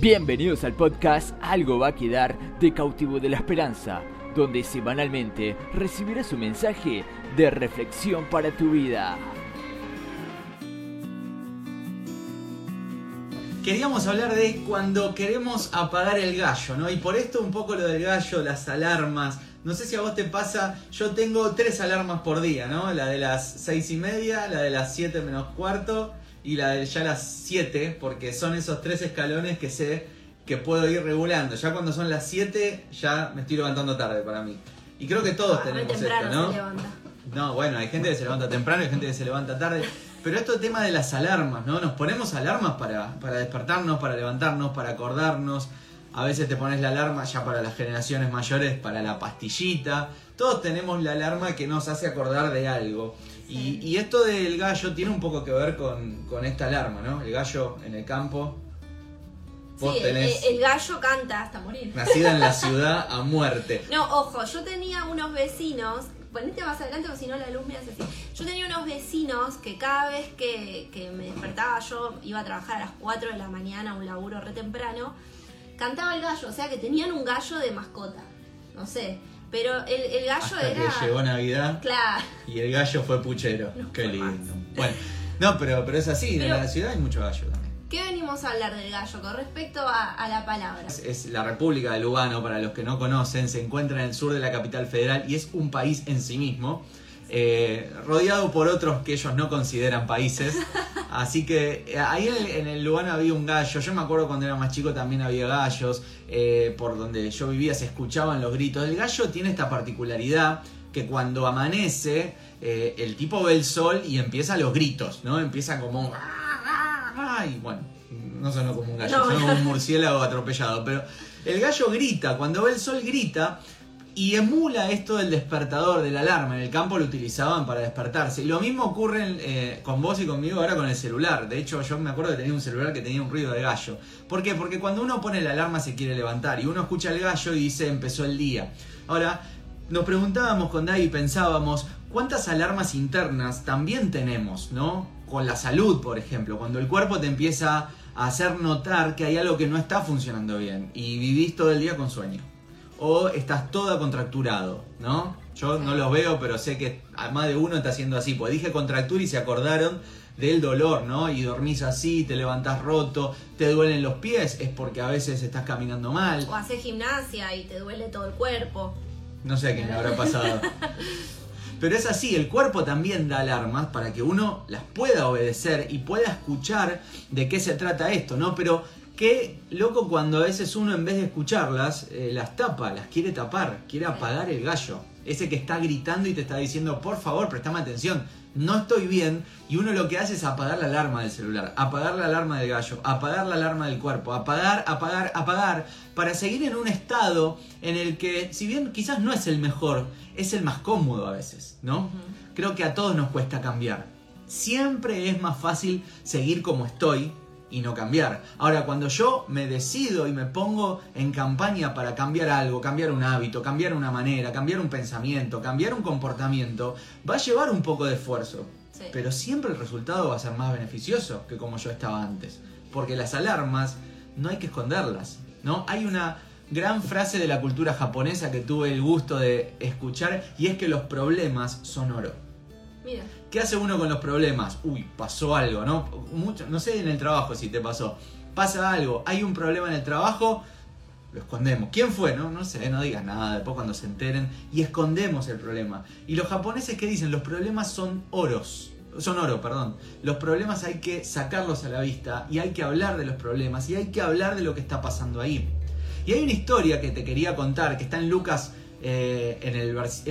Bienvenidos al podcast Algo va a quedar de cautivo de la esperanza, donde semanalmente recibirás un mensaje de reflexión para tu vida. Queríamos hablar de cuando queremos apagar el gallo, ¿no? Y por esto un poco lo del gallo, las alarmas. No sé si a vos te pasa, yo tengo tres alarmas por día, ¿no? La de las seis y media, la de las siete menos cuarto y la de ya las 7, porque son esos tres escalones que sé que puedo ir regulando. Ya cuando son las 7, ya me estoy levantando tarde para mí. Y creo que todos Ah, tenemos esto, ¿no? se levanta. No, bueno, hay gente que se levanta temprano, hay gente que se levanta tarde. Pero esto tema de las alarmas, ¿no? Nos ponemos alarmas para, para despertarnos, para levantarnos, para acordarnos. A veces te pones la alarma ya para las generaciones mayores, para la pastillita. Todos tenemos la alarma que nos hace acordar de algo. Y, y esto del gallo tiene un poco que ver con, con esta alarma, ¿no? El gallo en el campo. Vos Sí, el, tenés el gallo canta hasta morir. nacida en la ciudad a muerte. No, ojo, yo tenía unos vecinos, ponete más adelante o si no la luz me hace así. Yo tenía unos vecinos que cada vez que, que me despertaba yo, iba a trabajar a las 4 de la mañana, un laburo re temprano, cantaba el gallo, o sea que tenían un gallo de mascota. No sé, pero el, el gallo Hasta era... que llegó Navidad. Claro. Y el gallo fue puchero. No Qué fue lindo. más. Bueno, no, pero, pero es así. Pero- en la ciudad hay mucho gallo también. ¿Qué venimos a hablar del gallo con respecto a, a la palabra? Es, es la República de Lugano, para los que no conocen, se encuentra en el sur de la capital federal y es un país en sí mismo. eh, rodeado por otros que ellos no consideran países. Así que eh, ahí en el, en el Lugano había un gallo. Yo me acuerdo cuando era más chico también había gallos. eh, por donde yo vivía se escuchaban los gritos. El gallo tiene esta particularidad que cuando amanece, eh, el tipo ve el sol y empieza los gritos, ¿no? Empieza como... Y bueno, no sonó como un gallo, No, sonó como un murciélago atropellado. Pero el gallo grita, cuando ve el sol grita y emula esto del despertador, de la alarma. En el campo lo utilizaban para despertarse. Y lo mismo ocurre eh, con vos y conmigo ahora con el celular. De hecho, yo me acuerdo que tenía un celular que tenía un ruido de gallo. ¿Por qué? Porque cuando uno pone la alarma se quiere levantar y uno escucha el gallo y dice empezó el día. Ahora, nos preguntábamos con Dai y pensábamos, ¿cuántas alarmas internas también tenemos, no? Con la salud, por ejemplo, cuando el cuerpo te empieza a hacer notar que hay algo que no está funcionando bien y vivís todo el día con sueño. O estás toda contracturado, ¿no? Yo no los veo, pero sé que a más de uno está haciendo así. Pues dije contractura y se acordaron del dolor, ¿no? Y dormís así, te levantás roto, te duelen los pies, es porque a veces estás caminando mal. O haces gimnasia y te duele todo el cuerpo. No sé qué me habrá pasado. Pero es así, el cuerpo también da alarmas para que uno las pueda obedecer y pueda escuchar de qué se trata esto, ¿no? Pero qué loco cuando a veces uno en vez de escucharlas, eh, las tapa, las quiere tapar, quiere apagar el gallo. Ese que está gritando y te está diciendo, por favor, prestame atención, no estoy bien. Y uno lo que hace es apagar la alarma del celular, apagar la alarma del gallo, apagar la alarma del cuerpo, apagar, apagar, apagar, para seguir en un estado en el que, si bien quizás no es el mejor, es el más cómodo a veces, ¿no? Creo que a todos nos cuesta cambiar. Siempre es más fácil seguir como estoy y no cambiar. Ahora, cuando yo me decido y me pongo en campaña para cambiar algo, cambiar un hábito, cambiar una manera, cambiar un pensamiento, cambiar un comportamiento, va a llevar un poco de esfuerzo. Sí. Pero siempre el resultado va a ser más beneficioso que como yo estaba antes. Porque las alarmas no hay que esconderlas, ¿no? Hay una gran frase de la cultura japonesa que tuve el gusto de escuchar y es que los problemas son oro. Mira. ¿Qué hace uno con los problemas? Uy, pasó algo, ¿no? Mucho, no sé en el trabajo si te pasó. Pasa algo, hay un problema en el trabajo, lo escondemos. ¿Quién fue? No, no sé, no digas nada, después cuando se enteren. Y escondemos el problema. Y los japoneses que dicen, los problemas son oros. Son oro, perdón. Los problemas hay que sacarlos a la vista y hay que hablar de los problemas y hay que hablar de lo que está pasando ahí. Y hay una historia que te quería contar que está en Lucas eh, en,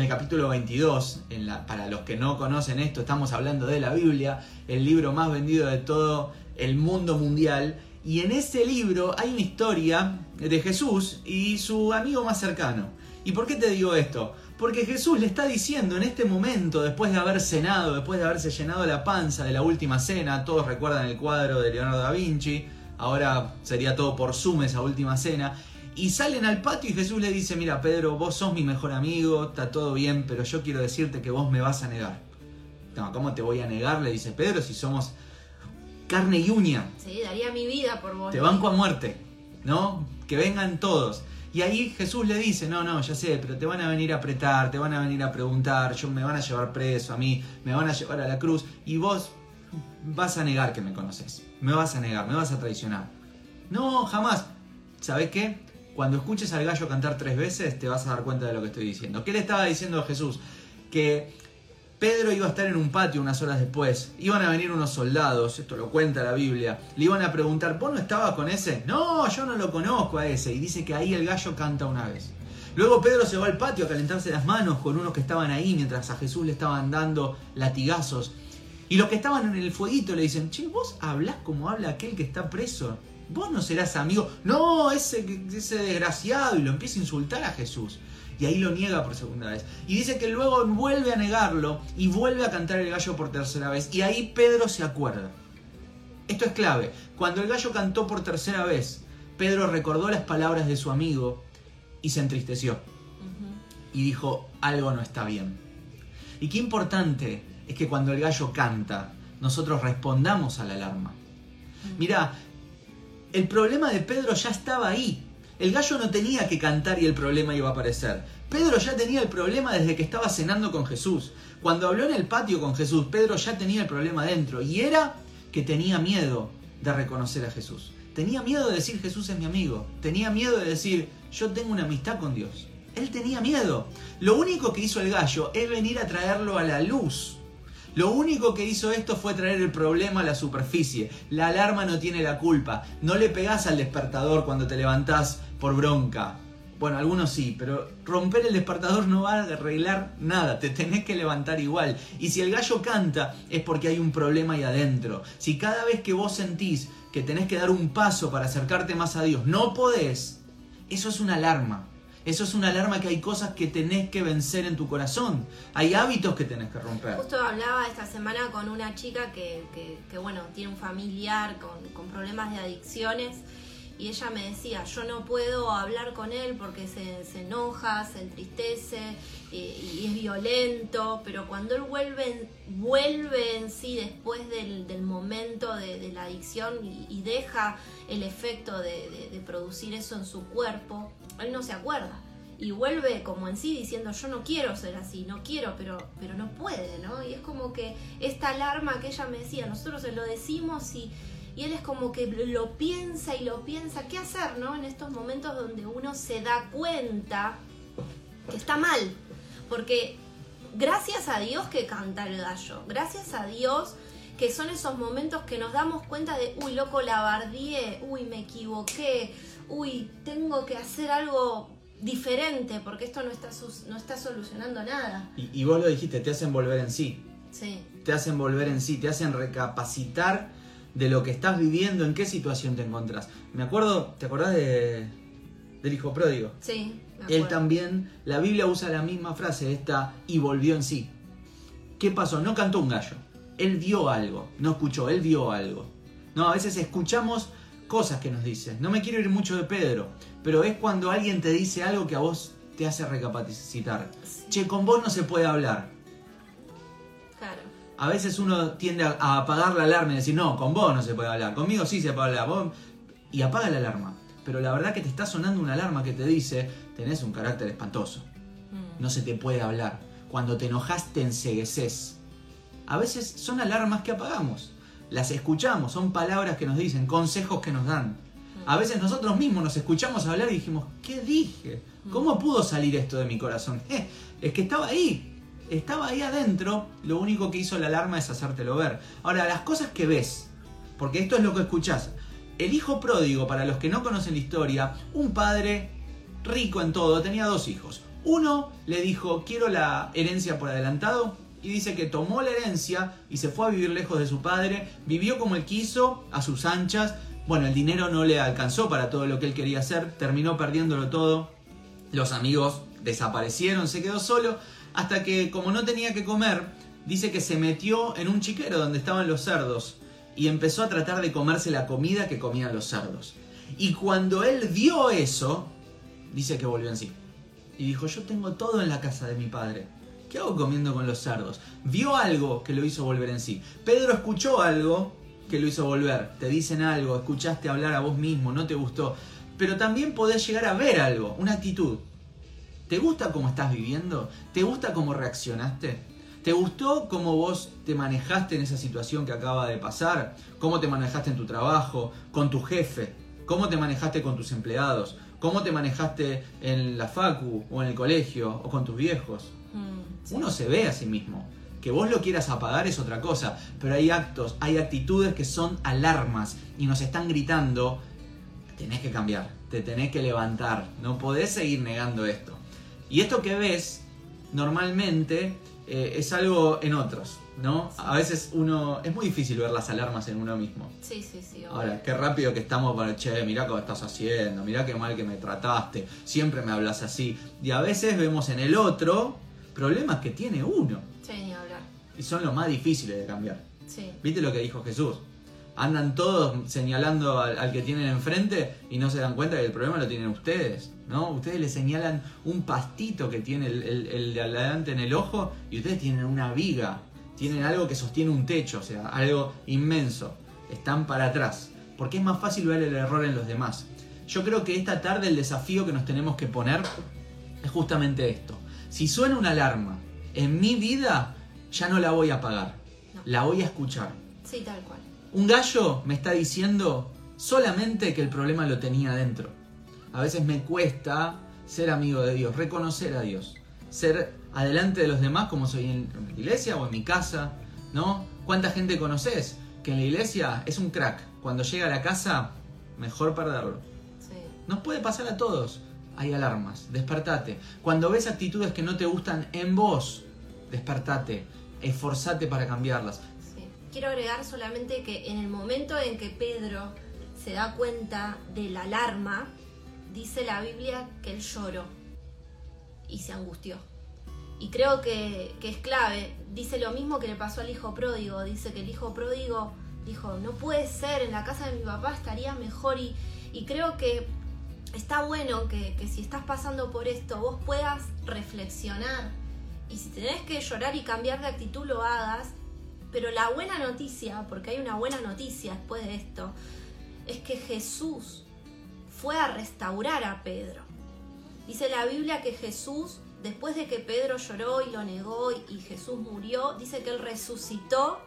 el, capítulo 22. En la- para los que no conocen esto, estamos hablando de la Biblia, el libro más vendido de todo el mundo mundial. Y en ese libro hay una historia de Jesús y su amigo más cercano. ¿Y por qué te digo esto? Porque Jesús le está diciendo en este momento, después de haber cenado, después de haberse llenado la panza de la última cena, todos recuerdan el cuadro de Leonardo da Vinci, ahora sería todo por Zoom esa última cena, y salen al patio y Jesús le dice, mira Pedro, vos sos mi mejor amigo, está todo bien, pero yo quiero decirte que vos me vas a negar. No, ¿cómo te voy a negar? Le dice Pedro, si somos carne y uña, Sí, daría mi vida por vos. te banco a muerte. ¿no? Que vengan todos. Y ahí Jesús le dice, no, no, ya sé, pero te van a venir a apretar, te van a venir a preguntar, yo me van a llevar preso a mí, me van a llevar a la cruz, y vos vas a negar que me conoces, me vas a negar, me vas a traicionar. No, jamás. ¿Sabés qué? Cuando escuches al gallo cantar tres veces, te vas a dar cuenta de lo que estoy diciendo. ¿Qué le estaba diciendo a Jesús? Que Pedro iba a estar en un patio unas horas después. Iban a venir unos soldados, esto lo cuenta la Biblia. Le iban a preguntar, ¿vos no estabas con ese? No, yo no lo conozco a ese. Y dice que ahí el gallo canta una vez. Luego Pedro se va al patio a calentarse las manos con unos que estaban ahí mientras a Jesús le estaban dando latigazos. Y los que estaban en el fueguito le dicen, che, vos hablás como habla aquel que está preso. Vos no serás amigo. No, ese, ese desgraciado. Y lo empieza a insultar a Jesús y ahí lo niega por segunda vez. Y dice que luego vuelve a negarlo y vuelve a cantar el gallo por tercera vez. Y ahí Pedro se acuerda. Esto es clave. Cuando el gallo cantó por tercera vez, Pedro recordó las palabras de su amigo y se entristeció. Y dijo, algo no está bien. Y qué importante es que cuando el gallo canta, nosotros respondamos a la alarma. Mira, el problema de Pedro ya estaba ahí. El gallo no tenía que cantar y el problema iba a aparecer. Pedro ya tenía el problema desde que estaba cenando con Jesús. Cuando habló en el patio con Jesús, Pedro ya tenía el problema dentro y era que tenía miedo de reconocer a Jesús. Tenía miedo de decir Jesús es mi amigo. Tenía miedo de decir yo tengo una amistad con Dios. Él tenía miedo. Lo único que hizo el gallo es venir a traerlo a la luz. Lo único que hizo esto fue traer el problema a la superficie. La alarma no tiene la culpa. No le pegás al despertador cuando te levantás por bronca. Bueno, algunos sí, pero romper el despertador no va a arreglar nada, te tenés que levantar igual. Y si el gallo canta es porque hay un problema ahí adentro. Si cada vez que vos sentís que tenés que dar un paso para acercarte más a Dios, no podés, eso es una alarma. Eso es una alarma que hay cosas que tenés que vencer en tu corazón. Hay hábitos que tenés que romper. Justo hablaba esta semana con una chica que, que, bueno, tiene un familiar con, problemas de adicciones y ella me decía, yo no puedo hablar con él porque se, enoja, se entristece y es violento, pero cuando él vuelve, vuelve en sí después del, momento de, la adicción y, deja el efecto de, producir eso en su cuerpo, él no se acuerda. Y vuelve como en sí diciendo yo no quiero ser así, no quiero, pero, pero no puede, ¿no? Y es como que esta alarma que ella me decía, nosotros se lo decimos y y él es como que lo piensa y lo piensa. ¿Qué hacer, no? En estos momentos donde uno se da cuenta que está mal. Porque gracias a Dios que canta el gallo. Gracias a Dios que son esos momentos que nos damos cuenta de, uy, loco, la bardié, uy, me equivoqué, uy, tengo que hacer algo diferente porque esto no está, no está solucionando nada. Y, y vos lo dijiste, te hacen volver en sí. Sí. Te hacen volver en sí, te hacen recapacitar de lo que estás viviendo, en qué situación te encontrás. Me acuerdo, ¿te acordás de, del hijo pródigo? Sí. Él también, la Biblia usa la misma frase, esta, y volvió en sí. ¿Qué pasó? No cantó un gallo. Él vio algo, no escuchó, él vio algo. No, a veces escuchamos cosas que nos dicen. No me quiero ir mucho de Pedro, pero es cuando alguien te dice algo que a vos te hace recapacitar. Che, con vos no se puede hablar a veces uno tiende a, apagar la alarma y decir, no, con vos no se puede hablar, conmigo sí se puede hablar, y apaga la alarma. Pero la verdad que te está sonando una alarma que te dice, tenés un carácter espantoso, mm. no se te puede hablar. Cuando te enojas te ensegueces. A veces son alarmas que apagamos, las escuchamos, son palabras que nos dicen, consejos que nos dan. A veces nosotros mismos nos escuchamos hablar y dijimos, ¿qué dije? ¿Cómo pudo salir esto de mi corazón? Eh, es que estaba ahí, estaba ahí adentro, lo único que hizo la alarma es hacértelo ver. Ahora, las cosas que ves, porque esto es lo que escuchás. El hijo pródigo, para los que no conocen la historia, un padre rico en todo, tenía dos hijos. Uno le dijo, quiero la herencia por adelantado, y dice que tomó la herencia y se fue a vivir lejos de su padre, vivió como él quiso, a sus anchas. Bueno, el dinero no le alcanzó para todo lo que él quería hacer, terminó perdiéndolo todo. Los amigos desaparecieron, se quedó solo hasta que como no tenía que comer, dice que se metió en un chiquero donde estaban los cerdos y empezó a tratar de comerse la comida que comían los cerdos. Y cuando él vio eso, dice que volvió en sí. Y dijo, yo tengo todo en la casa de mi padre. ¿Qué hago comiendo con los cerdos? Vio algo que lo hizo volver en sí. Pedro escuchó algo que lo hizo volver. Te dicen algo, escuchaste hablar a vos mismo, no te gustó. Pero también podés llegar a ver algo, una actitud. ¿Te gusta cómo estás viviendo? ¿Te gusta cómo reaccionaste? ¿Te gustó cómo vos te manejaste en esa situación que acaba de pasar? ¿Cómo te manejaste en tu trabajo? ¿Con tu jefe? ¿Cómo te manejaste con tus empleados? ¿Cómo te manejaste en la facu o en el colegio o con tus viejos? Mm, sí. Uno se ve a sí mismo. Que vos lo quieras apagar es otra cosa, pero hay actos, hay actitudes que son alarmas y nos están gritando, tenés que cambiar, te tenés que levantar, no podés seguir negando esto. Y esto que ves normalmente eh, es algo en otros, ¿no? A veces uno, es muy difícil ver las alarmas en uno mismo. Sí, sí, sí. obvio. Ahora, qué rápido que estamos para, che, mirá cómo estás haciendo, mirá qué mal que me trataste, siempre me hablas así. Y a veces vemos en el otro problemas que tiene uno. Sí, ni hablar. Y son los más difíciles de cambiar. Sí. ¿Viste lo que dijo Jesús? Andan todos señalando al, al que tienen enfrente y no se dan cuenta que el problema lo tienen ustedes, ¿no? Ustedes le señalan un pastito que tiene el, el- el de adelante en el ojo y ustedes tienen una viga, tienen algo que sostiene un techo, o sea, algo inmenso. Están para atrás, porque es más fácil ver el error en los demás. Yo creo que esta tarde el desafío que nos tenemos que poner es justamente esto. Si suena una alarma en mi vida, ya no la voy a apagar, No. la voy a escuchar. Sí, tal cual. Un gallo me está diciendo solamente que el problema lo tenía dentro. A veces me cuesta ser amigo de Dios, reconocer a Dios, ser adelante de los demás como soy en en la iglesia o en mi casa, ¿no? ¿Cuánta gente conoces que en la iglesia es un crack? Cuando llega a la casa, mejor perderlo. Sí. Nos puede pasar a todos. Hay alarmas, despertate. Cuando ves actitudes que no te gustan en vos, despertate, esforzate para cambiarlas. Quiero agregar solamente que en el momento en que Pedro se da cuenta de la alarma, dice la Biblia que él lloró y se angustió. Y creo que, que es clave. Dice lo mismo que le pasó al hijo pródigo. Dice que el hijo pródigo dijo, no puede ser, en la casa de mi papá estaría mejor. Y, y creo que está bueno que, si estás pasando por esto, vos puedas reflexionar. Y si tenés que llorar y cambiar de actitud, lo hagas. Pero la buena noticia, porque hay una buena noticia después de esto, es que Jesús fue a restaurar a Pedro. Dice la Biblia que Jesús, después de que Pedro lloró y lo negó y- Jesús murió, dice que él resucitó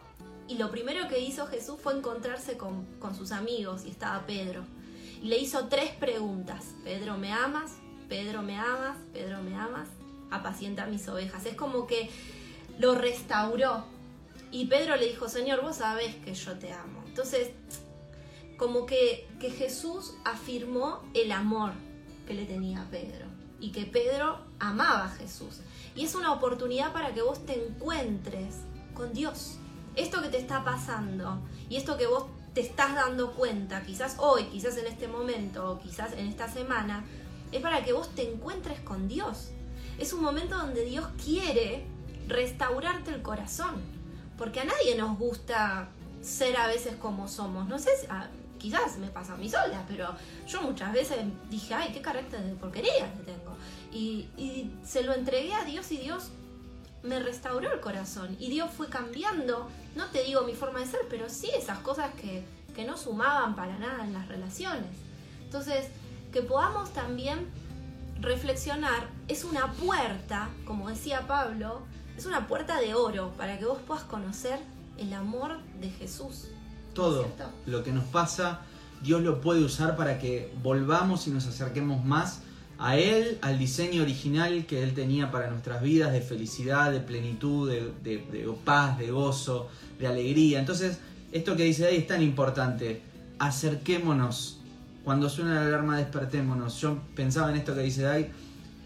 y lo primero que hizo Jesús fue encontrarse con, con sus amigos y estaba Pedro. Le hizo tres preguntas. Pedro, ¿me amas? Pedro, ¿me amas? Pedro, ¿me amas? Apacienta mis ovejas. Es como que lo restauró. Y Pedro le dijo, Señor, vos sabés que yo te amo. Entonces, como que, que Jesús afirmó el amor que le tenía a Pedro y que Pedro amaba a Jesús. Y es una oportunidad para que vos te encuentres con Dios. Esto que te está pasando y esto que vos te estás dando cuenta, quizás hoy, quizás en este momento o quizás en esta semana, es para que vos te encuentres con Dios. Es un momento donde Dios quiere restaurarte el corazón. Porque a nadie nos gusta ser a veces como somos. No sé, ah, quizás me pasa a mí sola, pero yo muchas veces dije, ay, qué carácter de porquería que tengo. Y se lo entregué a Dios y Dios me restauró el corazón. Y Dios fue cambiando, no te digo mi forma de ser, pero sí esas cosas que, que no sumaban para nada en las relaciones. Entonces, que podamos también reflexionar es una puerta, como decía Pablo, es una puerta de oro para que vos puedas conocer el amor de Jesús. Todo ¿Cierto? lo que nos pasa, Dios lo puede usar para que volvamos y nos acerquemos más a Él, al diseño original que Él tenía para nuestras vidas, de felicidad, de plenitud, de, de- paz, de gozo, de alegría. Entonces, esto que dice ahí es tan importante. Acerquémonos. Cuando suena la alarma, despertémonos. Yo pensaba en esto que dice ahí.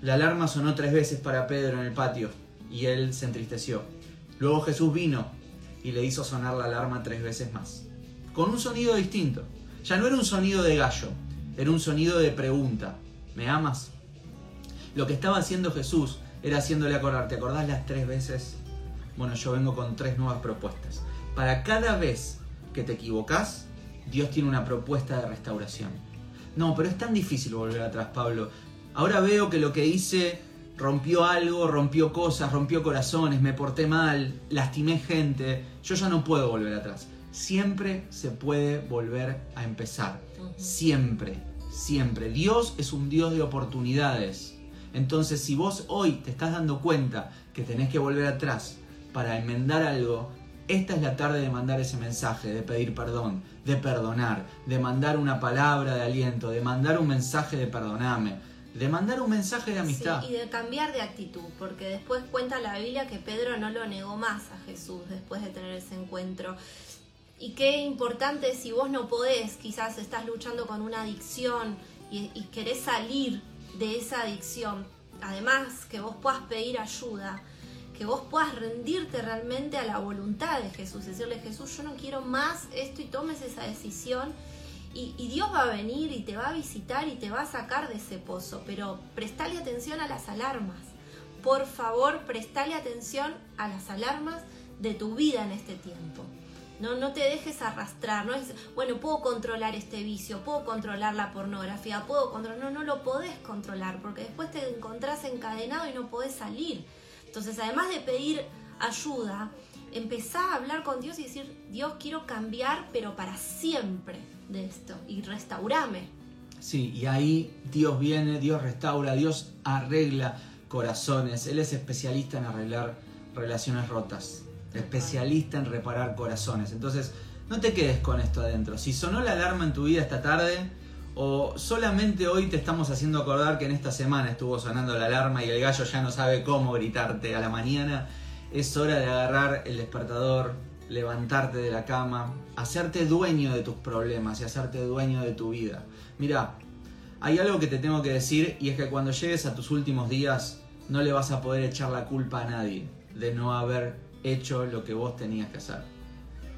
La alarma sonó tres veces para Pedro en el patio y él se entristeció. Luego Jesús vino y le hizo sonar la alarma tres veces más. Con un sonido distinto. Ya no era un sonido de gallo, era un sonido de pregunta. ¿Me amas? Lo que estaba haciendo Jesús era haciéndole acordar, ¿te acordás las tres veces? Bueno, yo vengo con tres nuevas propuestas. Para cada vez que te equivocas, Dios tiene una propuesta de restauración. No, pero es tan difícil volver atrás, Pablo. Ahora veo que lo que hice rompió algo, rompió cosas, rompió corazones, me porté mal, lastimé gente. Yo ya no puedo volver atrás. siempre se puede volver a empezar. Siempre, siempre. Dios es un Dios de oportunidades. Entonces, si vos hoy te estás dando cuenta que tenés que volver atrás para enmendar algo, esta es la tarde de mandar ese mensaje, de pedir perdón, de perdonar, de mandar una palabra de aliento, de mandar un mensaje de perdoname, de mandar un mensaje de amistad. y de cambiar de actitud, porque después cuenta la Biblia que Pedro no lo negó más a Jesús después de tener ese encuentro. Y qué importante si vos no podés, quizás estás luchando con una adicción y, y querés salir de esa adicción, además que vos puedas pedir ayuda, que vos puedas rendirte realmente a la voluntad de Jesús, decirle Jesús, yo no quiero más esto y tomes esa decisión. Y, y, Dios va a venir y te va a visitar y te va a sacar de ese pozo, pero prestale atención a las alarmas. Por favor, prestale atención a las alarmas de tu vida en este tiempo. No, no te dejes arrastrar, no es, bueno, puedo controlar este vicio, puedo controlar la pornografía, puedo controlar, no, no lo podés controlar, porque después te encontrás encadenado y no podés salir. Entonces, además de pedir ayuda, empezá a hablar con Dios y decir, Dios, quiero cambiar, pero para siempre de esto, y restaurame. Sí, y ahí Dios viene, Dios restaura, Dios arregla corazones. Él es especialista en arreglar relaciones rotas especialista en reparar corazones. Entonces, no te quedes con esto adentro. Si sonó la alarma en tu vida esta tarde, o solamente hoy te estamos haciendo acordar que en esta semana estuvo sonando la alarma y el gallo ya no sabe cómo gritarte a la mañana, es hora de agarrar el despertador, levantarte de la cama, hacerte dueño de tus problemas y hacerte dueño de tu vida. Mira, hay algo que te tengo que decir y es que cuando llegues a tus últimos días no le vas a poder echar la culpa a nadie de no haber hecho lo que vos tenías que hacer.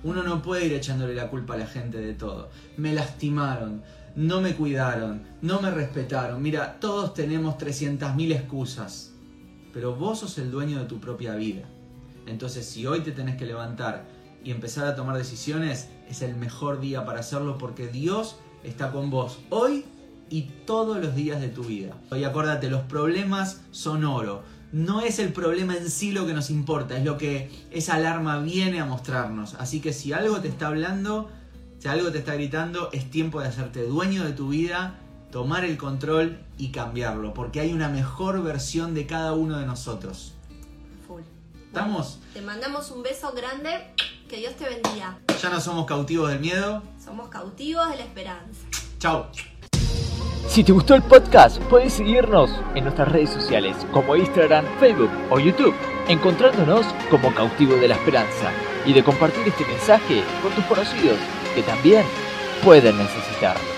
Uno no puede ir echándole la culpa a la gente de todo. Me lastimaron, no me cuidaron, no me respetaron. Mira, todos tenemos 300.000 excusas, pero vos sos el dueño de tu propia vida. Entonces, si hoy te tenés que levantar y empezar a tomar decisiones, es el mejor día para hacerlo porque Dios está con vos hoy y todos los días de tu vida. Y acuérdate, los problemas son oro no es el problema en sí lo que nos importa, es lo que esa alarma viene a mostrarnos. Así que si algo te está hablando, si algo te está gritando, es tiempo de hacerte dueño de tu vida, tomar el control y cambiarlo, porque hay una mejor versión de cada uno de nosotros. Full. ¿Estamos? Te mandamos un beso grande, que Dios te bendiga. Ya no somos cautivos del miedo. Somos cautivos de la esperanza. Chao. Si te gustó el podcast, puedes seguirnos en nuestras redes sociales como Instagram, Facebook o YouTube, encontrándonos como Cautivo de la Esperanza y de compartir este mensaje con tus conocidos que también pueden necesitarlo.